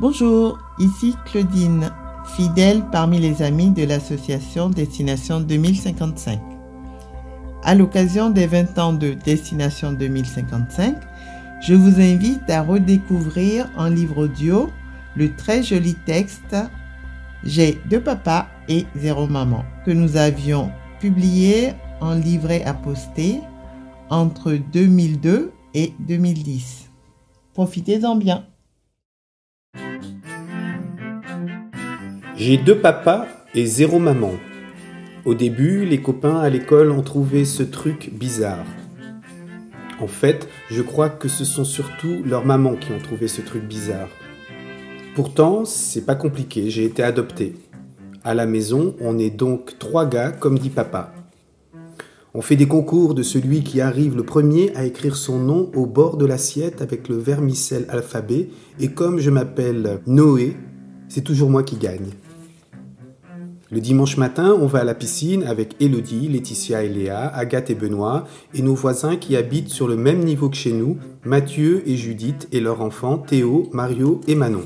Bonjour, ici Claudine, fidèle parmi les amis de l'association Destination 2055. À l'occasion des 20 ans de Destination 2055, je vous invite à redécouvrir en livre audio le très joli texte J'ai deux papas et zéro maman que nous avions publié en livret à poster entre 2002 et 2010. Profitez-en bien. J'ai deux papas et zéro maman. Au début, les copains à l'école ont trouvé ce truc bizarre. En fait, je crois que ce sont surtout leurs mamans qui ont trouvé ce truc bizarre. Pourtant, c'est pas compliqué, j'ai été adopté. À la maison, on est donc trois gars, comme dit papa. On fait des concours de celui qui arrive le premier à écrire son nom au bord de l'assiette avec le vermicelle alphabet, et comme je m'appelle Noé, c'est toujours moi qui gagne. Le dimanche matin, on va à la piscine avec Elodie, Laetitia et Léa, Agathe et Benoît, et nos voisins qui habitent sur le même niveau que chez nous, Mathieu et Judith et leurs enfants Théo, Mario et Manon.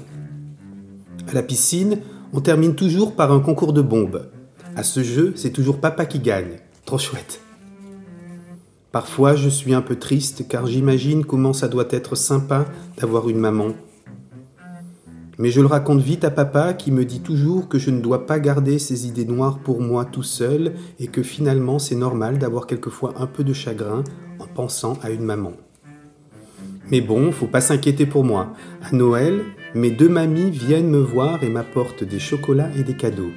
À la piscine, on termine toujours par un concours de bombes. À ce jeu, c'est toujours papa qui gagne. Trop chouette. Parfois, je suis un peu triste car j'imagine comment ça doit être sympa d'avoir une maman mais je le raconte vite à papa qui me dit toujours que je ne dois pas garder ces idées noires pour moi tout seul et que finalement c'est normal d'avoir quelquefois un peu de chagrin en pensant à une maman. Mais bon, faut pas s'inquiéter pour moi. À Noël, mes deux mamies viennent me voir et m'apportent des chocolats et des cadeaux.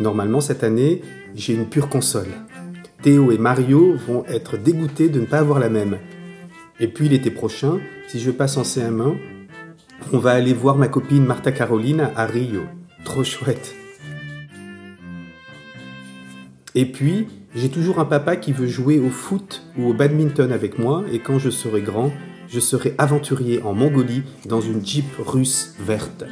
Normalement cette année, j'ai une pure console. Théo et Mario vont être dégoûtés de ne pas avoir la même. Et puis l'été prochain, si je passe en CM1, on va aller voir ma copine Martha Caroline à Rio. Trop chouette. Et puis, j'ai toujours un papa qui veut jouer au foot ou au badminton avec moi, et quand je serai grand, je serai aventurier en Mongolie dans une Jeep russe verte.